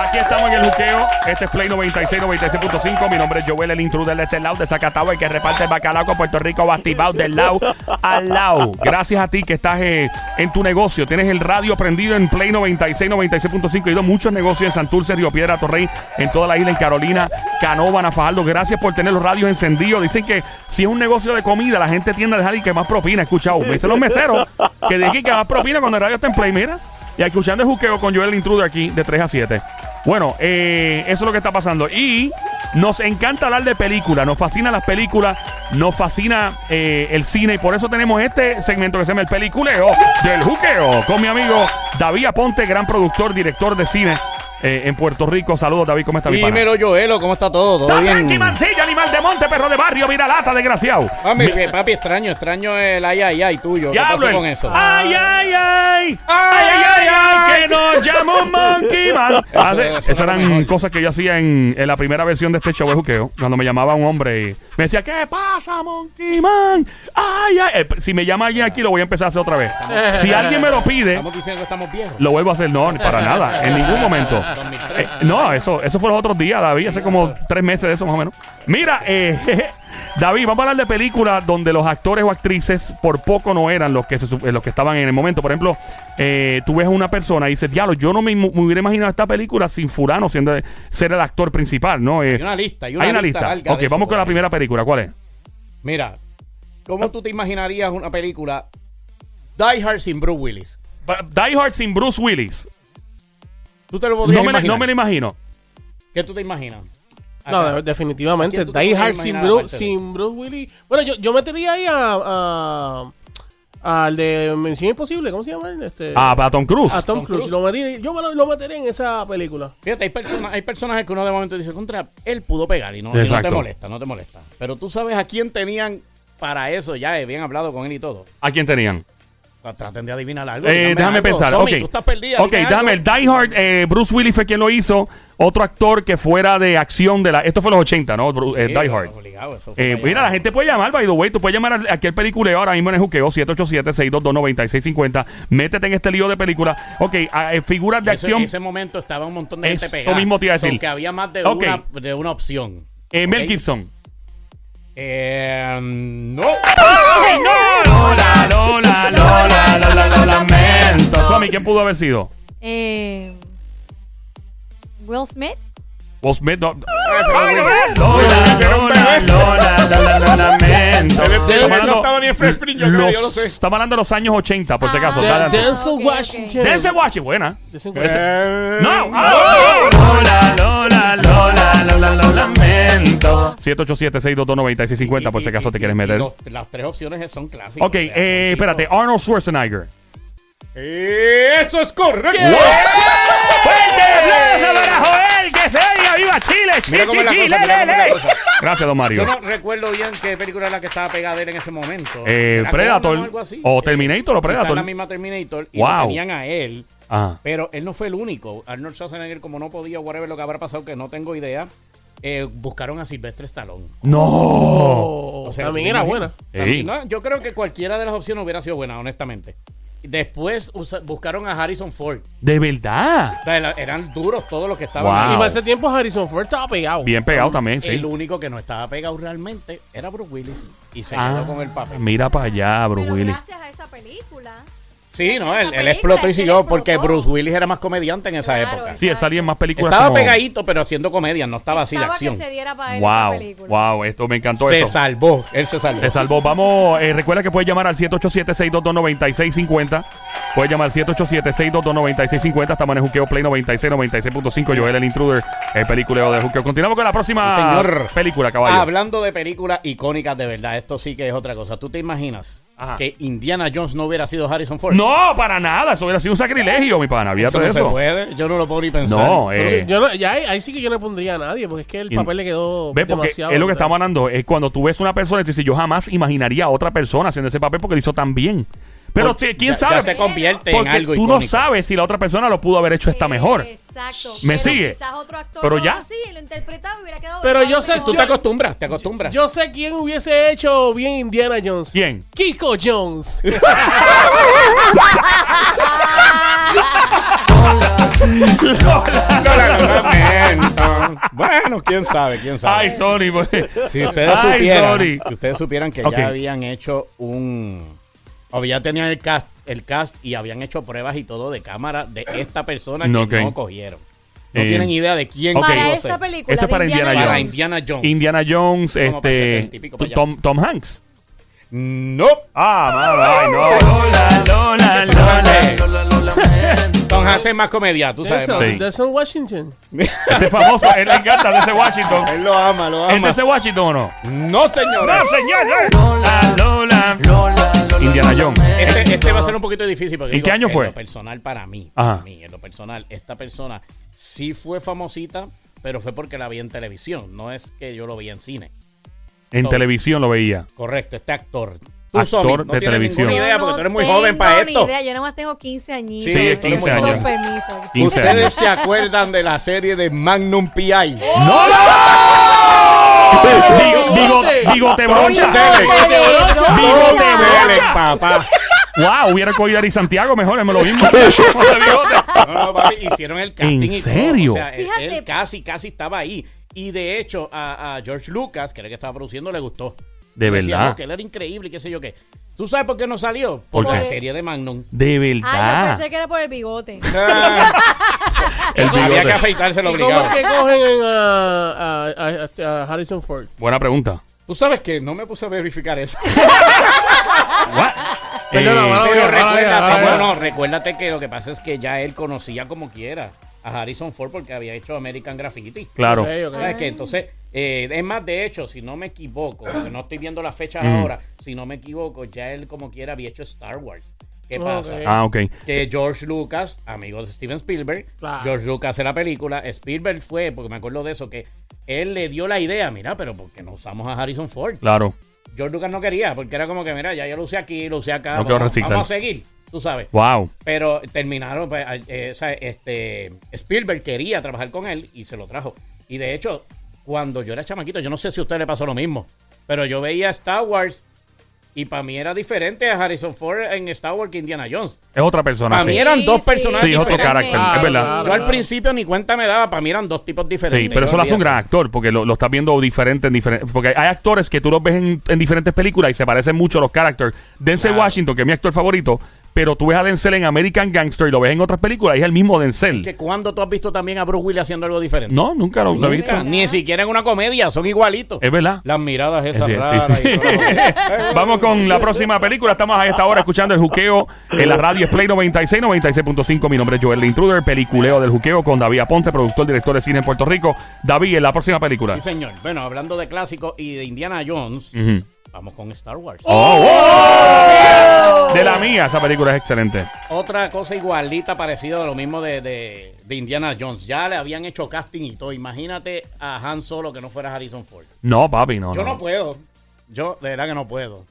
Aquí estamos en el juqueo. Este es Play 96, 96.5. Mi nombre es Joel, el intruder de este lado de Zacatau, el que reparte el bacalao con Puerto Rico, batibao del lado al lado. Gracias a ti que estás eh, en tu negocio. Tienes el radio prendido en Play 96, 96.5. He ido a muchos negocios en Santurce, Río Piedra, Torrey, en toda la isla, en Carolina, Canóvana, Fajardo. Gracias por tener los radios encendidos. Dicen que si es un negocio de comida, la gente tiende a dejar y que más propina. Escuchado, me dicen los meseros que dejen que más propina cuando el radio está en Play. Mira. Y escuchando el juqueo con Joel el Intruder aquí de 3 a 7. Bueno, eh, eso es lo que está pasando. Y nos encanta hablar de películas, nos fascinan las películas, nos fascina eh, el cine y por eso tenemos este segmento que se llama El Peliculeo del Juqueo con mi amigo David Aponte, gran productor, director de cine eh, en Puerto Rico. Saludos, David, ¿cómo está mi pana? Dímelo, Joelo, ¿cómo está todo? ¿Todo Está bien? tranqui, mancilla, animal de monte, perro de barrio, mira lata, desgraciado. Papi, eh, papi, extraño, extraño el ay, ay, ay tuyo. ¿Qué Diablo, pasó con eso? Ay, ay, ay. Ay, ay, ay, que nos llama un monkey man. Eso Esas era eran mejor. cosas que yo hacía en, en la primera versión de este show de juqueo. Cuando me llamaba un hombre y me decía, ¿qué pasa, monkey man? Ay, ay. Eh, si me llama alguien aquí, lo voy a empezar a hacer otra vez. Si alguien me lo pide, Estamos diciendo que estamos viejos. lo vuelvo a hacer. No, para nada. En ningún momento. 2003. Eh, no, eso, eso fue los otros días, David. Hace como tres meses de eso, más o menos. Mira, eh, David, vamos a hablar de películas donde los actores o actrices por poco no eran los que, se, eh, los que estaban en el momento. Por ejemplo, eh, tú ves a una persona y dices, diablo, yo no me, hubiera imaginado esta película sin fulano siendo ser el actor principal, ¿no? Eh, Hay una lista, hay una, lista. larga Ok, vamos con la primera película. ¿Cuál es? Mira, ¿cómo tú te imaginarías una película Die Hard sin Bruce Willis? Die Hard sin Bruce Willis. ¿Tú te lo podrías No me, imaginar? no me lo imagino. ¿Qué tú te imaginas? No, Acá. definitivamente. ¿A Die Hard sin Bruce, sin Bruce Willis. Bueno, yo, yo metería ahí a, a- al de Mención Imposible. ¿Cómo se llama? él? Este, Ah, para Tom Cruise. a Tom, Tom Cruise. Cruise. Lo metería- yo me lo, lo metería en esa película. Fíjate, hay, personas, hay personajes que uno de momento dice, contra, él pudo pegar y no, y no te molesta, no te molesta. Pero tú sabes a quién tenían para eso, ya he bien hablado con él y todo. ¿A quién tenían? Traten de adivinar algo. Eh, déjame algo. pensar. Somi, ok, tú estás perdida. Ok, dime déjame. El Die Hard, eh, Bruce Willis fue quien lo hizo. Otro actor que fuera de acción de la. Esto fue los 80, ¿no? Eh, Sí, Die Hard. obligado, eso Eh, mira, la gente puede llamar, by the way. Tú puedes llamar a aquel peliculeo ahora mismo en el juqueo 787-622-9650. Métete en este lío de película. Ok, ah, eh, figuras de acción. En ese momento estaba un montón de gente Eso pegada. mismo te iba a decir. So, que había más de, Ok. una, de una opción. Mel. Gibson. Eh, no. ¡Ay, no! Lola, Lola, Lola, Lola, lo lamento. Suami, ¿quién pudo haber sido? Eh, Will Smith. Will Smith, no. Lola, Lola, Lola, Lola, lo lamento. No hablando- estaba ni en Fresh Prince, yo creo, los- yo lo sé. Estamos hablando de los años 80, por si Ah. acaso. Denzel. Washington. Denzel Washington, buena. Eh, No. Ah. Lola, Lola, Lola. 787-622-9650, por si acaso te quieres meter. los- las tres opciones son clásicas. Ok, o sea, eh, son espérate. Arnold Schwarzenegger. Eso es correcto. ¡Fuerte aplauso para Joel! ¡Que se oiga! ¡Viva Chile! Mira cómo es la ¡Chi, chi, cosa, chi, mira le, cómo es la le! cosa. Gracias, don Mario. Yo no recuerdo bien qué película era la que estaba pegada él en ese momento. Eh, ¿Era Predator, Conan algo así? o Terminator, o Predator. la misma Terminator. Y Wow. lo tenían a él. Ajá. Pero él no fue el único. Arnold Schwarzenegger, como no podía, whatever lo que habrá pasado, que no tengo idea, eh, buscaron a Silvestre Stallone. ¡No! Oh, O sea, también ¿te era buena. También- no, yo creo que cualquiera de las opciones hubiera sido buena, honestamente. Después usa- buscaron a Harrison Ford. ¿De verdad? O sea, era- eran duros todos los que estaban Wow. ahí. Y para ese tiempo Harrison Ford estaba pegado. Bien pegado también, El sí. único que no estaba pegado realmente era Bruce Willis. Y se Ah, quedó con el papel. mira para allá, Bruce Pero Willis. gracias a esa película. Sí, no, él, explotó y siguió porque. Bruce Willis era más comediante en esa Claro, época. Sí, él salía en más películas Estaba como... pegadito, pero haciendo comedia, no estaba así de Estaba acción. que se diera para él Wow, película. wow, esto me encantó Se eso. salvó, él se salvó. Se salvó. Vamos, eh, recuerda que puedes llamar al 787-622-9650. Puedes llamar al 787-622-9650. Estamos en el Juqueo Play 96, 96.5. Joel, el intruder, el peliculeo de Juqueo. Continuamos con la próxima Sí, señor. película, caballo. Hablando de películas icónicas de verdad, esto sí que es otra cosa. ¿Tú te imaginas Ajá. que Indiana Jones no hubiera sido Harrison Ford? No, para nada. Eso hubiera sido un sacrilegio, mi pana. eso Olvídate no se eso. puede. Yo no lo puedo ni pensar. No, eh. yo no- ya ahí, ahí sí que yo no pondría a nadie, porque es que el Y- papel le quedó Ve, porque demasiado. es lo que estamos hablando. Es cuando tú ves una persona y tú dices, yo jamás imaginaría a otra persona haciendo ese papel porque lo hizo tan bien. Pero quién ya- sabe. ya se convierte en porque algo tú no sabes si la otra persona lo pudo haber hecho esta mejor. Exacto. ¿Me Pero sigue? Otro actor Pero ya. así lo interpretaba y hubiera quedado. Pero yo sé- Tú te acostumbras, te acostumbras. Yo sé quién hubiese hecho bien Indiana Jones. ¿Quién? Kiko Jones. Lola, Lola, lo lamento. Bueno, quién sabe, quién sabe. Ay, Sony. pues. Si ustedes Ay, supieran, sorry. si ustedes supieran que ya habían hecho un ya tenían el cast, el cast y habían hecho pruebas y todo de cámara de esta persona No, que ok. no cogieron. No Eh, tienen idea de quién Ok. Para esta película. Esto es para Indiana Para Jones. Indiana Jones. Indiana Jones, para este. 70 y pico para allá. Tom, Tom Hanks. No. Ah, ay, no. Lola, Lola, Lola. Tom Hanks es más comedia, tú sabes. Denzel, Sí. Denzel Washington. Este es famoso, él le encanta de ese Washington. Él lo ama, lo ¿Es de ama. ese Washington o no? No, señores. No, señor. Lola, Lola. Indiana Jones. Este, este va a ser un poquito difícil porque ¿En digo, qué año fue? En lo personal para mí, Ajá. para mí, en lo personal, esta persona sí fue famosita, pero fue porque la vi en televisión, no es que yo lo vi en cine. En No. televisión lo veía. Correcto, este actor. Tú, Actor no de televisión. ninguna idea porque no tú eres muy tengo joven para ni esto. idea, Yo nomás tengo 15 añitos. Sí, Sí, es 15 Con años. permiso. 15 ¿Ustedes años. se acuerdan de la serie de Magnum P.I.? Bigo- bigo- Bigote brocha. Selleck. Bigote brocha. papá. Wow, hubiera cogido a Ari Santiago mejor, es lo mismo. Bigote. No, no, papi, hicieron el casting ¿En y serio? todo. O sea, él- Fíjate. él casi, casi estaba ahí. Y de hecho, a, a George Lucas, que era el que estaba produciendo, le gustó. De Decía, verdad. no, que él era increíble y qué sé yo qué. ¿Tú sabes por qué no salió? ¿Por Por la qué? serie de Magnum. De Ah, yo verdad. pensé que era por el bigote. El Había que bigote. afeitarse lo ¿Y cómo es obligado. que cogen en, a, a- a- a Harrison Ford? Buena pregunta. Tú sabes que no me puse a verificar eso. What? Eh. Pero recuérdate, vale. no, no, recuérdate que lo que pasa es que ya él conocía como quiera a Harrison Ford porque había hecho American Graffiti. claro. Ok, ok. ¿Sabes qué? Entonces, eh, es más, de hecho, si no me equivoco, porque no estoy viendo las fechas Mm. ahora, si no me equivoco, ya él como quiera había hecho Star Wars. ¿Qué pasa? Ah, ok. Que George Lucas, amigo de Steven Spielberg, Claro. George Lucas en la película, Spielberg fue, porque me acuerdo de eso, que él le dio la idea, mira, pero ¿por qué no usamos a Harrison Ford? Claro. George Lucas no quería, porque era como que, mira, ya yo lo usé aquí, lo usé acá, No quiero vamos, vamos a seguir, tú sabes. Wow. Pero terminaron, pues, eh, o sea, este, Spielberg quería trabajar con él y se lo trajo. Y de hecho, cuando yo era chamaquito, yo no sé si a usted le pasó lo mismo, pero yo veía Star Wars y para mí era diferente a Harrison Ford en Star Wars que Indiana Jones. Es otra persona. Para mí sí. eran Sí, dos sí. personajes Sí, es otro carácter, es verdad. Yo al principio ni cuenta me daba, para mí eran dos tipos diferentes. Sí, pero eso lo hace un gran actor, porque lo, lo estás viendo diferente en diferentes. Porque hay actores que tú los ves en, en diferentes películas y se parecen mucho a los characters. Denzel Claro. Washington, que es mi actor favorito, pero tú ves a Denzel en American Gangster y lo ves en otras películas y es el mismo Denzel. Que cuando tú has visto también a Bruce Willis haciendo algo diferente. No, nunca lo, lo he visto. Ni siquiera en una comedia, son igualitos. Es verdad. Las miradas esas Sí, raras. sí. y. Vamos con la próxima película. Estamos a esta hora escuchando el juqueo en la radio Play 96, 96.5. Mi nombre es Joel Intruder, peliculeo del juqueo con David Aponte, productor, director de cine en Puerto Rico. David, en la próxima película. Sí, señor. Bueno, hablando de clásicos y de Indiana Jones. Vamos con Star Wars. Oh, wow. De la mía, esa película es excelente. Otra cosa igualita, parecida de lo mismo de, de- de Indiana Jones. Ya le habían hecho casting y todo. Imagínate a Han Solo que no fuera Harrison Ford. No, papi, no. Yo no. no puedo. Yo, de verdad que no puedo.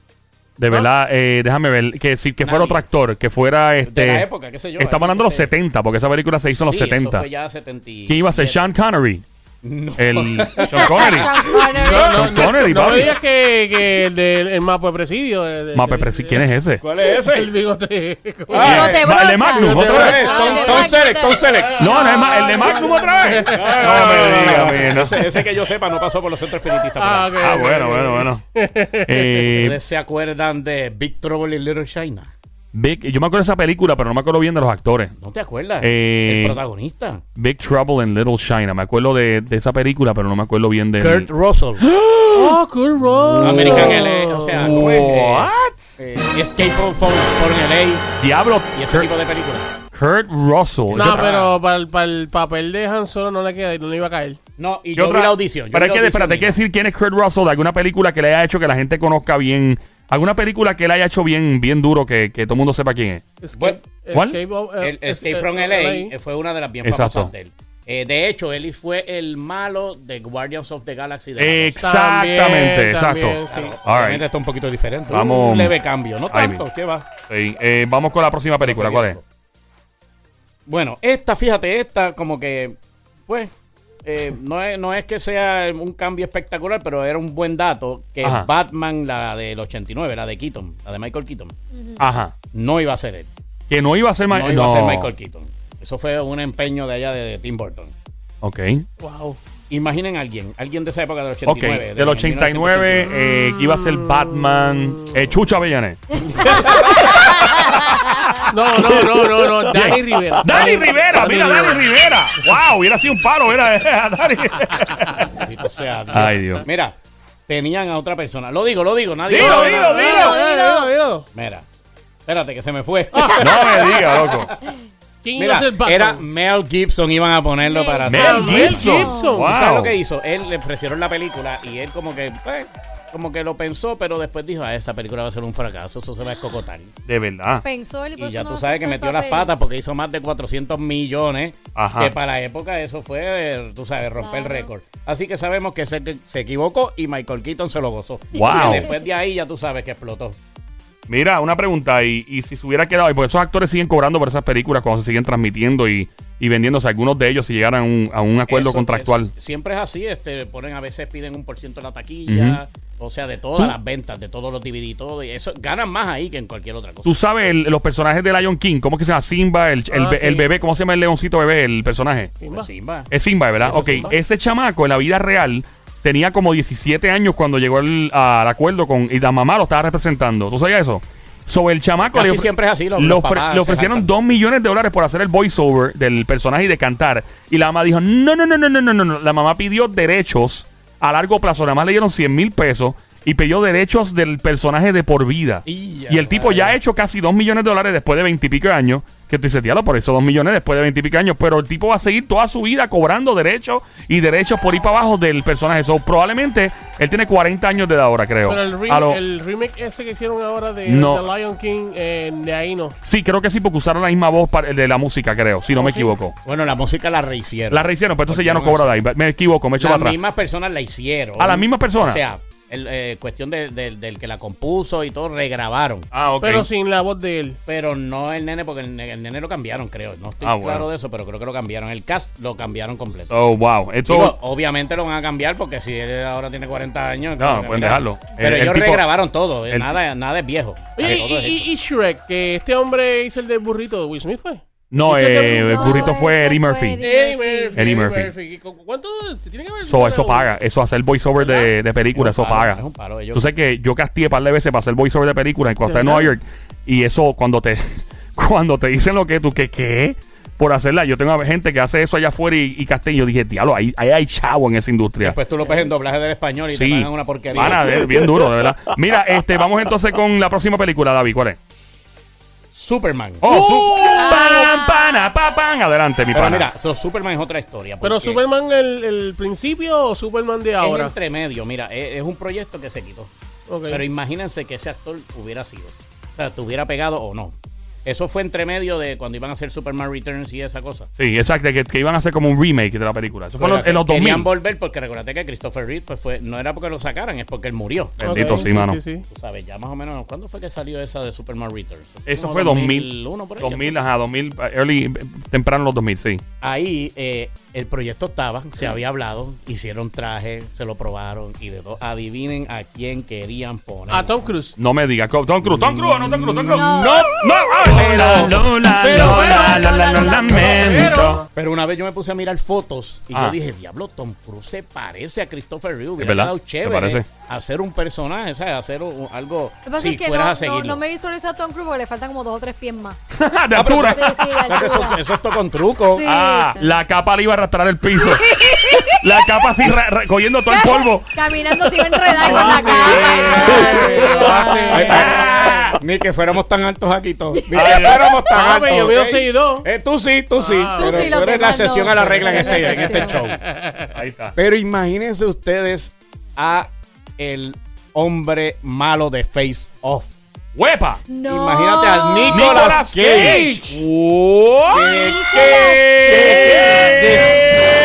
De verdad, eh, déjame ver, que si que fuera otro actor, que fuera este. De la época, qué sé yo. Estamos hablando de los Este- 70, porque esa película se hizo en los Sí, 70. Eso fue ya 77. ¿Quién iba a ser? Sean Connery. No. El Sean Connery. Sean Connery. No, no, Sean no, Connery, no me digas que, que el del el mapa de presidio. de- de- Mape, de- pero si- ¿quién es ese? ¿Cuál es El ese? bigote. Ah, Bigote Va, el de brocha. Magnum, Bigote otra vez. brocha. Tom, Ah, Tom Magnum. Selleck, Tom Selleck. No, no es el de Magnum otra vez. No me digas, mira. Ese, ese que yo sepa no pasó por los centros espiritistas. Ah, por ahí. ok, Ah, ok, bueno, ok. bueno, bueno. Eh, ¿Ustedes se acuerdan de Big Trouble in Little China? Big- yo me acuerdo de esa película, pero no me acuerdo bien de los actores. ¿No te acuerdas? Eh, El protagonista. Big Trouble in Little China. Me acuerdo de, de esa película, pero no me acuerdo bien de. Kurt Russell. Oh, Kurt Russell. American LA. O sea, ¿cómo es? Eh, What? eh, Escape from, from LA. Diablo. Y ese Kurt, tipo de películas. Kurt Russell. No, pero para el, para el papel de Han Solo no le queda, no le iba a caer. No, y ¿Qué yo otra? vi la audición. yo Pero hay vi que, espérate, hay que decir quién es Kurt Russell de alguna película que le haya hecho que la gente conozca bien. Alguna película que le haya hecho bien, bien duro, que, que todo el mundo sepa quién es. Escape, Bueno, ¿cuál? Escape, eh, El es- Escape eh, from LA LA. eh, fue una de las bien Exacto. famosas de él. Eh, de hecho, él fue el malo de Guardians of the Galaxy. De. Exactamente, También, exacto. también, sí. Claro, All obviamente right. está un poquito diferente. Vamos. Un leve cambio. No tanto. vi. ¿Qué va? Sí, eh, vamos con la próxima película. ¿Cuál es? Bueno, esta, fíjate, esta como que, pues, eh, no, es, no es que sea un cambio espectacular, pero era un buen dato que Ajá. Batman, la del 89, la de Keaton, la de Michael Keaton, Ajá. no iba a ser él. Que no iba a ser Ma- No iba a ser Michael Keaton. Eso fue un empeño de allá de, de Tim Burton. Ok. Wow. Imaginen a alguien, alguien de esa época del Ok, 89. del 89, eh, que iba a ser Batman, eh, Chucho Avellané. No, no, no, no, no. Dani Rivera. Dani Rivera, mira, Dani Rivera. Wow, hubiera sido un palo, mira, Dani. Bendito sea. Ay, Dios. Mira, tenían a otra persona. Lo digo, lo digo, nadie. Dilo, dilo, dilo. Dilo. Mira, espérate que se me fue. No me diga, loco. ¿Quién iba Mira, a ser Batman? era Mel Gibson, iban a ponerlo Mel para Mel hacer. Mel Gibson. Gibson. Wow. ¿Sabes lo que hizo? Él le ofrecieron la película y él como que, pues, como que lo pensó, pero después dijo, ah, esta película va a ser un fracaso, eso se va a escocotar. De verdad. Pensó él y, Y ya no tú sabes que metió las patas porque hizo más de 400 millones, Ajá. que para la época eso fue, tú sabes, romper el récord. Así que sabemos que se, se equivocó y Michael Keaton se lo gozó. Wow. Y después de ahí ya tú sabes que explotó. Mira, una pregunta, y, y si se hubiera quedado, y porque esos actores siguen cobrando por esas películas cuando se siguen transmitiendo y, y vendiéndose algunos de ellos si llegaran a un, a un acuerdo Eso contractual. es- siempre es así, este, ponen a veces piden un por ciento de la taquilla, o sea, de todas Tú- las ventas, de todos los DVD y todo, y eso ganan más ahí que en cualquier otra cosa. Tú sabes el- los personajes de Lion King, ¿cómo es que se llama? Simba, el, el, Ah, sí. el bebé, ¿cómo se llama el leoncito bebé, el personaje? Simba. Simba. Es Simba, ¿verdad? Sí, ok, es Simba. ese chamaco en la vida real tenía como 17 años cuando llegó el- al acuerdo con. Y la mamá lo estaba representando. ¿Tú sabías eso? Sobre el chamaco Casi le, siempre es así, los- le ofre- le ofrecieron jactan. 2 millones de dólares por hacer el voiceover del personaje y de cantar. Y la mamá dijo: No, no, no, no, no, no, no. no". La mamá pidió derechos a largo plazo. Nada más le dieron 100 mil pesos y pidió derechos del personaje de por vida. Y Y el tipo ya ha hecho casi 2 millones de dólares después de 20 y pico de años. Que te dice, por eso 2 millones después de 20 y pico de años. Pero el tipo va a seguir toda su vida cobrando derechos y derechos por ir para abajo del personaje. So, probablemente él tiene 40 años de edad ahora, creo. Pero el, re- A lo- el remake ese que hicieron ahora de, No. de Lion King, eh, de ahí no. Sí, creo que sí, porque usaron la misma voz para, de la música, creo, si no ¿Oh, me sí? equivoco. Bueno, la música la rehicieron. La rehicieron, pero entonces ya no cobra de ahí. Me equivoco, me echo Las para atrás. mismas personas la hicieron. ¿A las mismas personas? O sea, el, eh, cuestión de- de- del que la compuso y todo, regrabaron. Ah, ok. Pero sin la voz de él. Pero no el nene, porque el, el nene lo cambiaron, creo. No estoy Ah, claro bueno. de eso, pero creo que lo cambiaron. El cast lo cambiaron completo. Oh, wow. Esto, Digo, obviamente lo van a cambiar porque si él ahora tiene 40 años. que pueden dejarlo. Pero El- el ellos tipo- regrabaron todo. eh, el- nada, nada es viejo. Oye, y, y- y Shrek, que este hombre hizo el de burrito de Will Smith, ¿fue? No, eh, el no, burrito fue Eddie fue Murphy. Eddie Eddie Murphy. Murphy. Eddie Murphy. ¿Cu- ¿Cuánto tiene que haber? So, eso paga. Eso hacer voiceover de, de película, Es eso paga. es un palo, ellos- Tú sabes que yo castigué un par de veces para hacer voiceover de película cuando ¿De estaba en Nueva? York. Y eso, cuando te cuando te dicen lo que tú, que qué, por hacerla. Yo tengo gente que hace eso allá afuera y, y casté. Y yo dije, diablo, ahí, ahí hay chavo en esa industria. Después tú lo ves en doblaje del español y te Sí. pagan una porquería. Van a ver, bien duro, de verdad. Mira, este, vamos entonces con la próxima película, David. ¿Cuál es? Superman. Oh, su- pam, pana, pa, pam. Adelante, mi Pero pana. mira, so, Superman es otra historia. ¿Pero Superman el, el principio o Superman de es ahora? entre medio. Mira, es, es un proyecto que se quitó. Ok. Pero imagínense que ese actor hubiera sido. O sea, estuviera pegado o no. Eso fue entre medio de cuando iban a hacer Superman Returns y esa cosa. Sí, exacto, que, que iban a hacer como un remake de la película. Eso fue en los- en los 2000. Querían volver porque recuérdate que Christopher Reeve pues fue, no era porque lo sacaran, es porque él murió. Bendito, sí, mano. Sí, sí. Tú sabes, ya más o menos, ¿cuándo fue que salió esa de Superman Returns? Eso fue 2000. 2001 por ahí. 2000, entonces. ajá, 2000, early, temprano los 2000, sí. Ahí eh, el proyecto estaba, se había hablado, hicieron traje, se lo probaron y de todo. Adivinen a quién querían poner. A Tom Cruise. No me digas, Tom Cruise, Tom Cruise, no Tom Cruise, Tom Cruise. No. no, no. Lola, Lola, Pero, Lola, pero, Lola, lo lamento. Pero una vez yo me puse a mirar fotos y Ah. yo dije, diablo, Tom Cruise se parece a Christopher Reeve. Hubiera verdad? quedado ¿Te chévere parece? hacer un personaje, ¿sabes? Hacer un- algo. Si fueras no, a seguirlo. no, no me visualizo a Tom Cruise porque le faltan como dos o tres pies más. De altura. Sí, sí, de eso, altura. eso es todo con truco. Sí. Ah, la capa le iba a arrastrar el piso. La capa así re- recogiendo todo el polvo. Caminando sin enredar con Lo la hace. Ay, ay, Ni que fuéramos tan altos aquí todos. Ni que fuéramos tan Ah, altos. yo ¿ok? 6'2". Eh, tú sí, tú sí. Ah. pero Tú eres la excepción a la regla en este, este show. Ahí está. Pero imagínense ustedes a el hombre malo de Face Off. ¡Huepa! No. Imagínate a Nicolas Nicolas Cage. Cage. Qué-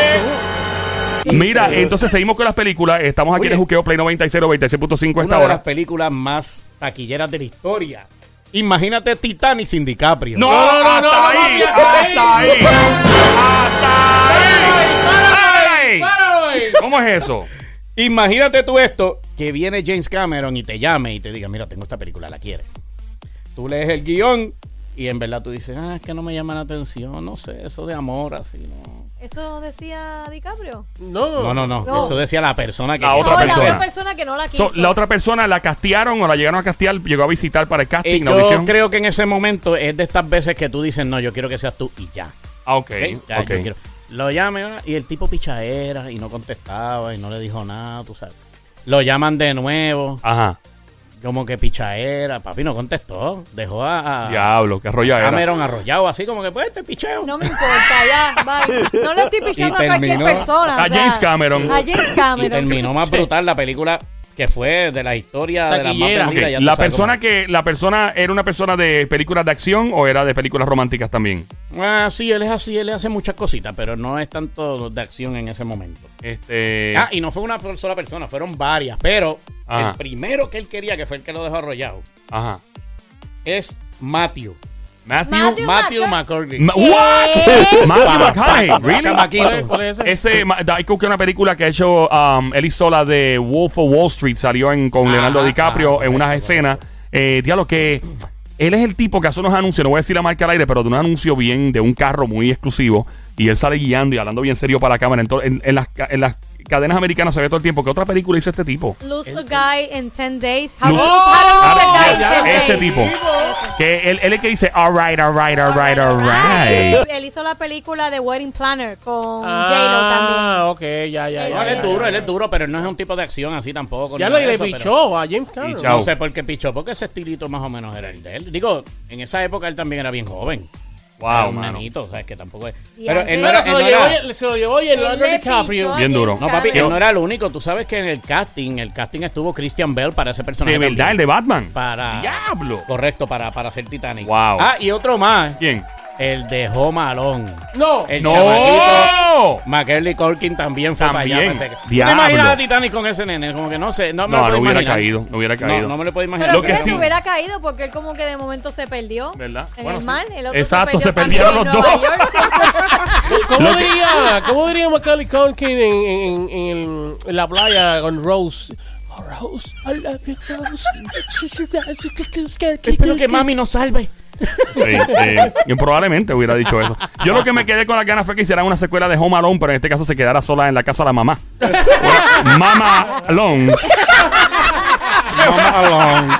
Mira, entonces seguimos con las películas. Estamos aquí Oye. en el Juqueo Play 96 96.5 a esta Una de las hora. películas más taquilleras de la historia. Imagínate Titanic sin DiCaprio. No, No, no, no, no, hasta no, ahí, hasta ahí. Hasta ahí. ¡Páralo ahí! ¡Páralo ahí! ¿Cómo es eso? Imagínate tú esto, que viene James Cameron y te llame y te diga, mira, tengo esta película, ¿la quieres? Tú lees el guion y en verdad tú dices, ah, es que no me llama la atención, no sé, eso de amor así, no. ¿Eso decía DiCaprio? No, No, no, no, No. eso decía la persona que... La otra No, persona. la otra persona que no la quiso. So, la otra persona la castearon o la llegaron a castear, llegó a visitar para el Eh, casting, la yo audición. creo que en ese momento es de estas veces que tú dices, no, yo quiero que seas tú y ya. Ah, ok. ¿ok? Ya, ok. yo quiero. Lo llame ¿verdad? y el tipo pichaera y no contestaba y no le dijo nada, tú sabes. Lo llaman de nuevo, Ajá. Como que pichaera, papi no contestó, dejó a, a Diablo, rollo era. Cameron arrollado así como que pues este picheo. No me importa, ya, bye. No le estoy pichando Y a cualquier persona. A o sea, James Cameron. A James y Cameron. terminó más brutal la película que fue de la historia de la más ya tú La sabes persona cómo. que la persona era una persona de películas de acción o era de películas románticas también. Ah, sí, él es así, él hace muchas cositas, pero no es tanto de acción en ese momento. Este. Ah, y no fue una sola persona, fueron varias, pero Ajá. el primero que él quería, que fue el que lo dejó arrollado, Ajá. es Matthew. Matthew. Matthew Matthew. Matthew McConaughey. Really? chamaquito. ¿Cuál es, ese? Ese, ma- da- hay que una película que ha hecho um, él hizo la de Wolf of Wall Street, salió en, con Leonardo DiCaprio ajá, en unas escenas. Eh, diablo, que él es el tipo que hace unos anuncios, no voy a decir la marca al aire, pero de un anuncio bien, de un carro muy exclusivo. Y él sale guiando y hablando bien serio para la cámara. En, en- en las, ca- en las cadenas americanas se ve todo el tiempo. ¿Qué otra película hizo este tipo? Lose a guy in 10 days. How Lose- lose, how to lose Ah, a guy in ya, 10 ese days. tipo. Ese. Que él, él es el que dice, alright, alright, alright, Él, alright. él hizo la película de Wedding Planner con Ah, ok, ya, ya, No, ya. él es duro, ya. él es duro, pero no es un tipo de acción así tampoco. Ya ni lo nada de le eso, pero- pichó a James Cameron. Pichao. No sé por qué pichó, porque ese estilito más o menos era el de él. Digo, en esa época él también era bien joven. Wow, un mano. nenito, o sea, es que tampoco es. Y Pero él no era, se él lo no llevó, era- se lo llevó DiCaprio. pichó a Bien duro. no, papi, él no era el único. Tú sabes que en el casting, el casting estuvo Christian Bell para ese personaje. De verdad, el de Batman. Para. Diablo. Correcto, para, para hacer Titanic. Wow. Ah, y otro más. ¿Quién? El de Home Alone. No. El ¡No! Macaulay Culkin también fue También. para allá. para ese- ¿Tú te imaginas a Titanic con ese nene? Como que no sé. No, me lo No, puedo no hubiera imaginar. caído, no hubiera caído. No, no me lo puedo imaginar. Pero Lo que sí- hubiera caído porque él como que de momento se perdió. ¿Verdad? En Bueno, el mar, el otro Exacto, se, se perdió perdieron también los dos. ¿Cómo Lo diría, ¿Cómo diría Macaulay Culkin en, en, en, en la playa con Rose? Oh, Rose, I love you, Rose. Espero que mami nos salve. Sí, eh, yo probablemente hubiera dicho eso. Yo lo que me quedé con las ganas fue que hicieran una secuela de Home Alone, pero en este caso se quedara sola en la casa de la mamá. Mama Alone. Mama Alone.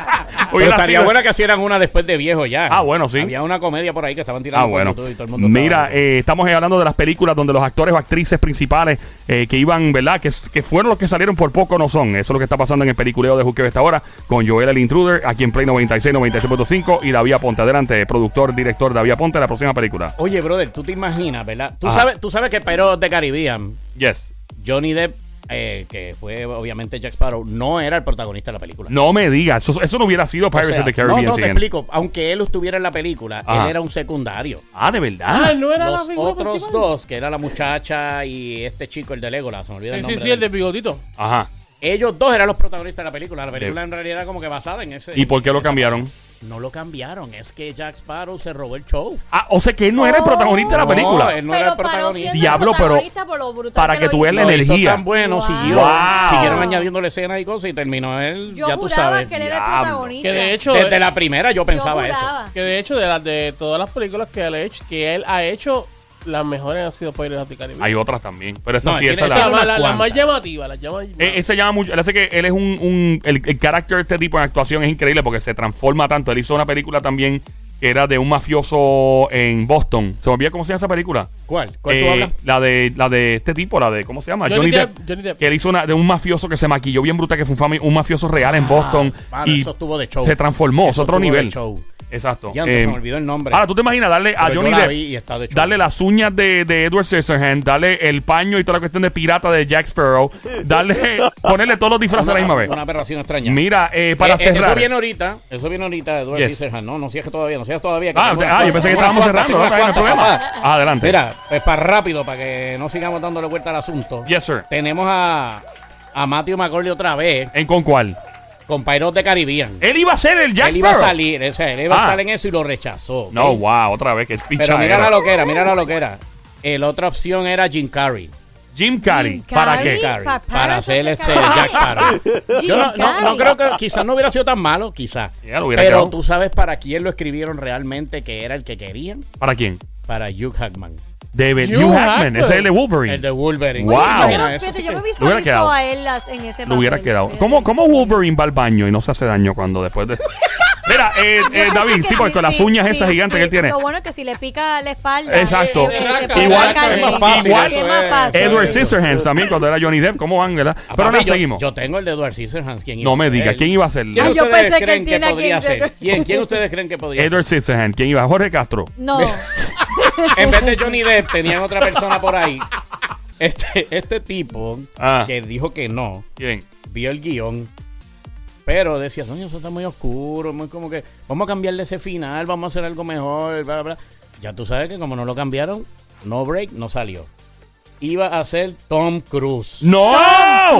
Pero Hubiera estaría buena que hicieran una después de viejo ya. Ah, bueno, sí. Había una comedia por ahí que estaban tirando Ah, bueno. Y todo el mundo Mira, eh, estamos hablando de las películas donde los actores o actrices principales eh, que iban, ¿verdad? Que, que fueron los que salieron por poco no son. Eso es lo que está pasando en el peliculeo de Juque esta hora con Joel el Intruder, aquí en Play 96, 96.5 y David Ponte. Adelante, productor, director David Ponte, la próxima película. Oye, brother, tú te imaginas, ¿verdad? Tú Ajá. sabes, tú sabes que Pirates de Caribbean, Yes. Johnny Depp, eh, que fue obviamente Jack Sparrow, no era el protagonista de la película. No me digas, eso, eso no hubiera sido O Pirates sea, of the Caribbean. no, no, te explico. Aunque él estuviera en la película, Ajá. él era un secundario. Ah, de verdad. Ah, no era la Los figura otros principal. dos, que era la muchacha y este chico, el de Legolas, se me olvida el Sí, nombre. sí, sí, de el de bigotito. Ajá. Ellos dos eran los protagonistas de la película. La película en realidad era como que basada en ese. ¿Y por qué lo cambiaron? No lo cambiaron, es que Jack Sparrow se robó el show. Ah, o sea que él no era el Oh. protagonista de la No, película. él no era el protagonista. Diablo, el pero protagonista por lo brutal para que tú veas la hizo energía. tan bueno, Wow. siguió, Wow. siguieron añadiéndole escenas y cosas y terminó él, Yo ya tú juraba sabes. que él era el protagonista. Que de hecho, Desde la primera yo Yo pensaba eso. que de hecho de las de todas las películas que él ha hecho, que él ha hecho, las mejores han sido Pirates of the Caribbean. Hay otras también. Pero esa No, sí, tiene- esa O la. la- más cuantas. llamativas, las llama- Eh, ese llama mucho. Él hace que él es un. un- el, el carácter de este tipo en actuación es increíble porque se transforma tanto. Él hizo una película también que era de un mafioso en Boston. ¿Se me olvida cómo se llama esa película? ¿Cuál? ¿Cuál tú Eh, hablas? la de la de este tipo, la de ¿cómo se llama? Johnny Depp, Johnny Depp. Que él hizo una de un mafioso que se maquilló bien bruta, que fue un, fami- un mafioso real en Boston mano, y eso estuvo de show. se transformó, es Eso otro estuvo de nivel. show. Exacto. Ya antes Eh, se me olvidó el nombre. Ahora, tú te imaginas darle a Pero Johnny yo la Depp, vi y está de show. darle las uñas de, de Edward Scissorhands, darle el paño y toda la cuestión de pirata de Jack Sparrow, darle, ponerle todos los disfraces a la misma vez. Una aberración extraña. Mira, eh, para Eh, eh, cerrar. Eso viene ahorita. Eso viene ahorita, Edward Yes. Scissorhands. No, no cierres todavía, no cierres todavía. que Ah, ah, yo pensé que estábamos cerrando. no, hay problema. cuantas. Adelante. Mira, pues para rápido, para que no sigamos dándole vuelta al asunto. Yes, sir. Tenemos a, a Matthew McCorley otra vez ¿En con cuál? Con Pirates de Caribbean. Él iba a ser el Jack él iba a Sparrow. salir, o sea, él iba Ah. a estar en eso y lo rechazó. ¿ok? No, wow, otra vez que es Pero mira la loquera, mira la loquera. La otra opción era Jim Carrey. Jim Carrey. Jim ¿Para qué? Carrey, Pa- para para hacer hacer este Carrey. Jack Sparrow. Jim Yo no, no, no Carrey. creo que quizás no hubiera sido tan malo, quizás. Ya lo hubiera Pero quedado. tú sabes para quién lo escribieron realmente que era el que querían. ¿Para quién? Para Hugh Hackman. David Hugh Hugh Hackman. Hackman. Ese es el de Wolverine. El de Wolverine. Wow. Oye, yo, no- fíjate, sí yo que- me visualizo quedado. a él en ese Lo hubiera quedado. fíjate. ¿Cómo, ¿Cómo Wolverine va al baño y no se hace daño cuando después de. Mira, eh, eh, David, sí, porque con las sí, uñas sí, esas gigantes sí. que él tiene. Lo bueno es que si le pica la espalda. Exacto. eh, eh, Igual- es más de- fácil, Igual- que es eso más es- fácil. Edward. Scissorhands también, cuando era Johnny Depp. ¿Cómo van, verdad? Pero Papi, ahora yo, seguimos. Yo tengo el de Edward Scissorhands. ¿Quién iba no me a ser? diga, ¿quién iba a ser? ¿Quién Ah, yo pensé que creen él que tiene ser? ¿Quién, ¿Quién ustedes creen que podría Edward ser? Scissorhands. ¿Quién iba? Jorge Castro. No. En vez de Johnny Depp, tenían otra persona por ahí. Este, este tipo Ah. que dijo que no, ¿Quién? vio el guion, pero decía, coño, eso está muy oscuro, muy como que, vamos a cambiarle ese final, vamos a hacer algo mejor, bla, bla, bla. Ya tú sabes que como no lo cambiaron, No Break no salió. Iba a ser Tom Cruise. ¡No!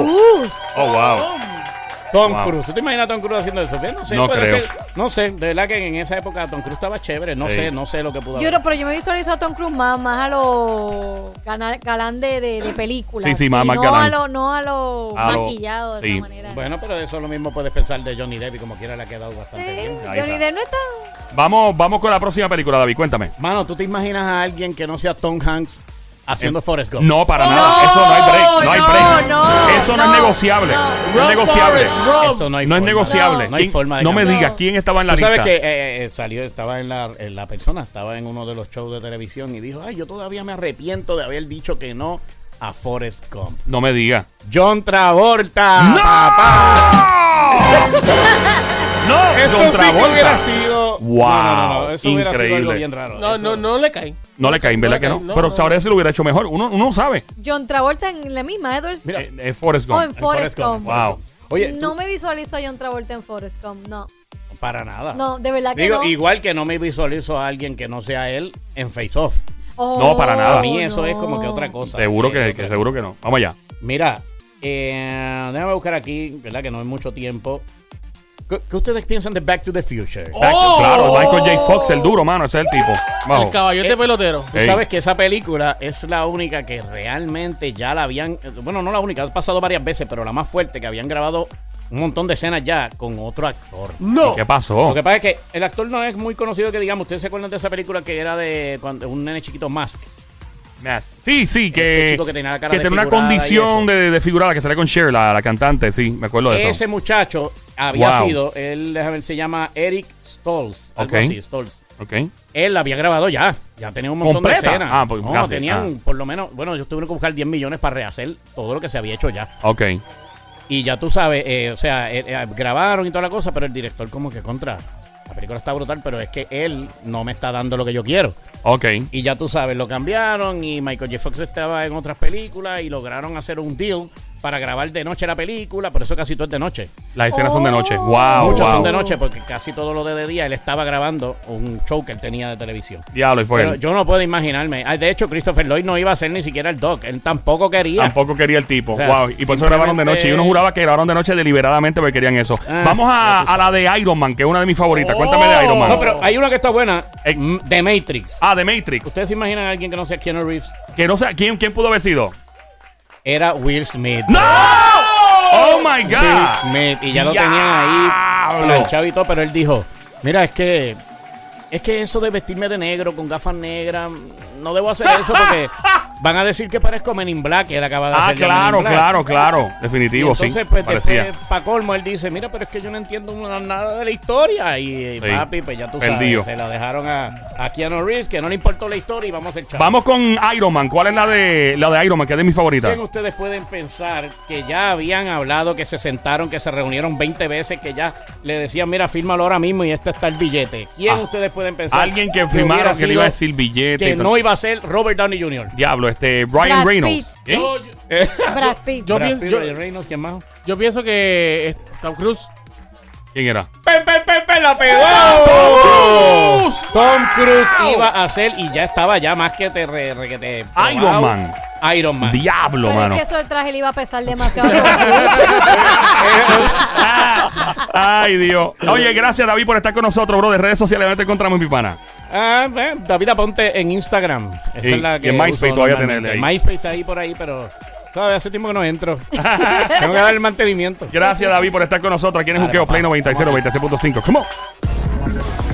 Cruz. Oh, wow. Tom Wow. Cruise. ¿Tú te imaginas a Tom Cruise haciendo eso? No sé, No puede creo. ser. No sé, de verdad que en esa época Tom Cruise estaba chévere. No Sí. sé, no sé lo que pudo Yo haber. no, pero yo me visualizo a Tom Cruise más, más a lo galán de, de, de películas. Sí, sí, más- no galán. A lo, no a lo A lo- maquillado de sí. esa manera. Bueno, pero eso lo mismo puedes pensar de Johnny Depp y como quiera le ha quedado bastante Sí, bien. Ahí Johnny está. Depp no está. Vamos, vamos con la próxima película, David. Cuéntame. Mano, ¿tú te imaginas a alguien que no sea Tom Hanks haciendo Forrest Gump? No, para nada. Eso no hay break. No hay no, break. no, Eso no, no, es negociable. no. No, es negociable. Eso no hay No es forma. negociable. No hay ¿Quién- forma de No me cambiar. digas quién estaba en la Tú lista. sabes que eh, eh, salió, estaba en la, en la persona, estaba en uno de los shows de televisión y dijo, ay, yo todavía me arrepiento de haber dicho que no a Forrest Gump. No me digas. John Travolta, ¡No! papá. no, Esto John sí que Travolta. hubiera sido... Wow, No, no, no, no, eso hubiera sido algo increíble. bien raro. No, Eso- no, no le cae. No le caen, ¿verdad que no? Pero no. sabrá si lo hubiera hecho mejor. Uno, uno no sabe. John Travolta en la misma, Edwards. Mira, Eh, eh, Forrest o Gump. en Forrest Gump. Wow. Oye, no me visualizo a John Travolta en Forrest Gump, no. para nada. No, de verdad que Digo, no. igual que no me visualizo a alguien que no sea él en Face Off. Oh, No, para nada. A mí eso no. es como que otra cosa. Seguro Eh, que seguro que no. Vamos allá. Mira, eh, déjame buscar aquí, ¿verdad? Que no hay mucho tiempo. ¿Qué, qué ustedes piensan de Back to the Future? Back- Oh. Claro, Michael J. Fox, el duro, mano. Ese es el tipo. El caballote Eh, pelotero. Tú Ey. sabes que esa película es la única que realmente ya la habían. Bueno, no la única, ha pasado varias veces, pero la más fuerte que habían grabado un montón de escenas ya con otro actor. No. ¿Qué pasó? Lo que pasa es que el actor no es muy conocido que digamos. ¿Ustedes se acuerdan de esa película que era de cuando un nene chiquito Mask? Sí, sí, que, Este chico que tenía la cara que tenía una condición eso. de, desfigurada que sale con Cher, la, la cantante, sí, me acuerdo de Ese eso. muchacho había Wow. sido, él, déjame ver, se llama Eric Stolz. Algo Ok. así, Stolz. Ok. Él la había grabado ya. Ya tenía un montón ¿Completa? de escenas. Ah, pues, no, casi, tenían por lo menos. Bueno, yo tuvieron que buscar 10 millones para rehacer todo lo que se había hecho ya. Ok. Y ya tú sabes, eh, o sea, eh, eh, grabaron y toda la cosa, pero el director, como que contra. La película está brutal, pero es que él no me está dando lo que yo quiero. Ok. Y ya tú sabes, lo cambiaron y Michael J. Fox estaba en otras películas y lograron hacer un deal para grabar de noche la película, por eso casi todo es de noche. Las escenas son de noche. Oh. Wow. Muchos wow. son de noche porque casi todo lo de, de día él estaba grabando un show que él tenía de televisión. Diablo, y fue Pero él. yo no puedo imaginarme. Ah, De hecho, Christopher Lloyd no iba a ser ni siquiera el Doc. Él tampoco quería. Tampoco quería el tipo. O sea, wow. Y por eso grabaron de noche. Y uno juraba que grabaron de noche deliberadamente porque querían eso. Ah, Vamos a, a la de Iron Man, que es una de mis favoritas. Cuéntame de Iron Man. No, pero hay una que está buena. Eh. mm, The Matrix. Ah, de Matrix. ¿Ustedes se imaginan a alguien que no sea Keanu Reeves? Que no sé, ¿quién, ¿quién pudo haber sido? Era Will Smith. ¡No! ¡Oh, my Will God! Smith. Y ya lo tenían ahí planchado y todo, pero él dijo, mira, es que... Es que eso de vestirme de negro con gafas negras, no debo hacer eso porque van a decir que parezco Men in Black, que él acaba de Ah, hacer in claro, claro, claro. Y Definitivo, entonces, sí. pues después, colmo, él dice, mira, pero es que yo no entiendo nada de la historia. Y, Sí. papi, pues ya tú Perdido. sabes, se la dejaron a, a Keanu Reeves, que no le importó la historia y vamos a chavo. Vamos con Iron Man. ¿Cuál es la de la de Iron Man? Que es de mi favorita. ¿Quién ustedes pueden pensar que ya habían hablado, que se sentaron, que se reunieron 20 veces, que ya le decían, mira, fírmalo ahora mismo y este está el billete? ¿Quién Ah, ustedes pueden pensar? Alguien que firmaron que le iba a decir billete. Que no iba a ser Robert Downey Jr. Diablo, este, Brad Ryan Reynolds. Pitt. ¿Quién? Yo, yo- Brad Pitt. Yo Brad pienso- Pitt, yo- Ryan Reynolds, ¿quién más? yo pienso que eh, Tom Cruise. ¿Quién era? ¡Pe, pe, pe, pe, la pegó! Cruise! Tom Cruise iba a hacer y ya estaba ya más que te, re- re- que te Iron. Man. Iron Man. Diablo, Pero mano. es que eso del traje le iba a pesar demasiado. Ay, Dios. Oye, gracias, David, por estar con nosotros, bro. De redes sociales, ¿dónde te encontramos, mi pana? Ah, eh, David Aponte en Instagram. Esa Y- es la y que en MySpace todavía tenés ahí. MySpace ahí por ahí, pero Todavía hace tiempo que no entro. Tengo que dar el mantenimiento. Gracias, David, por estar con nosotros aquí en Juqueo Play 96, 96.5.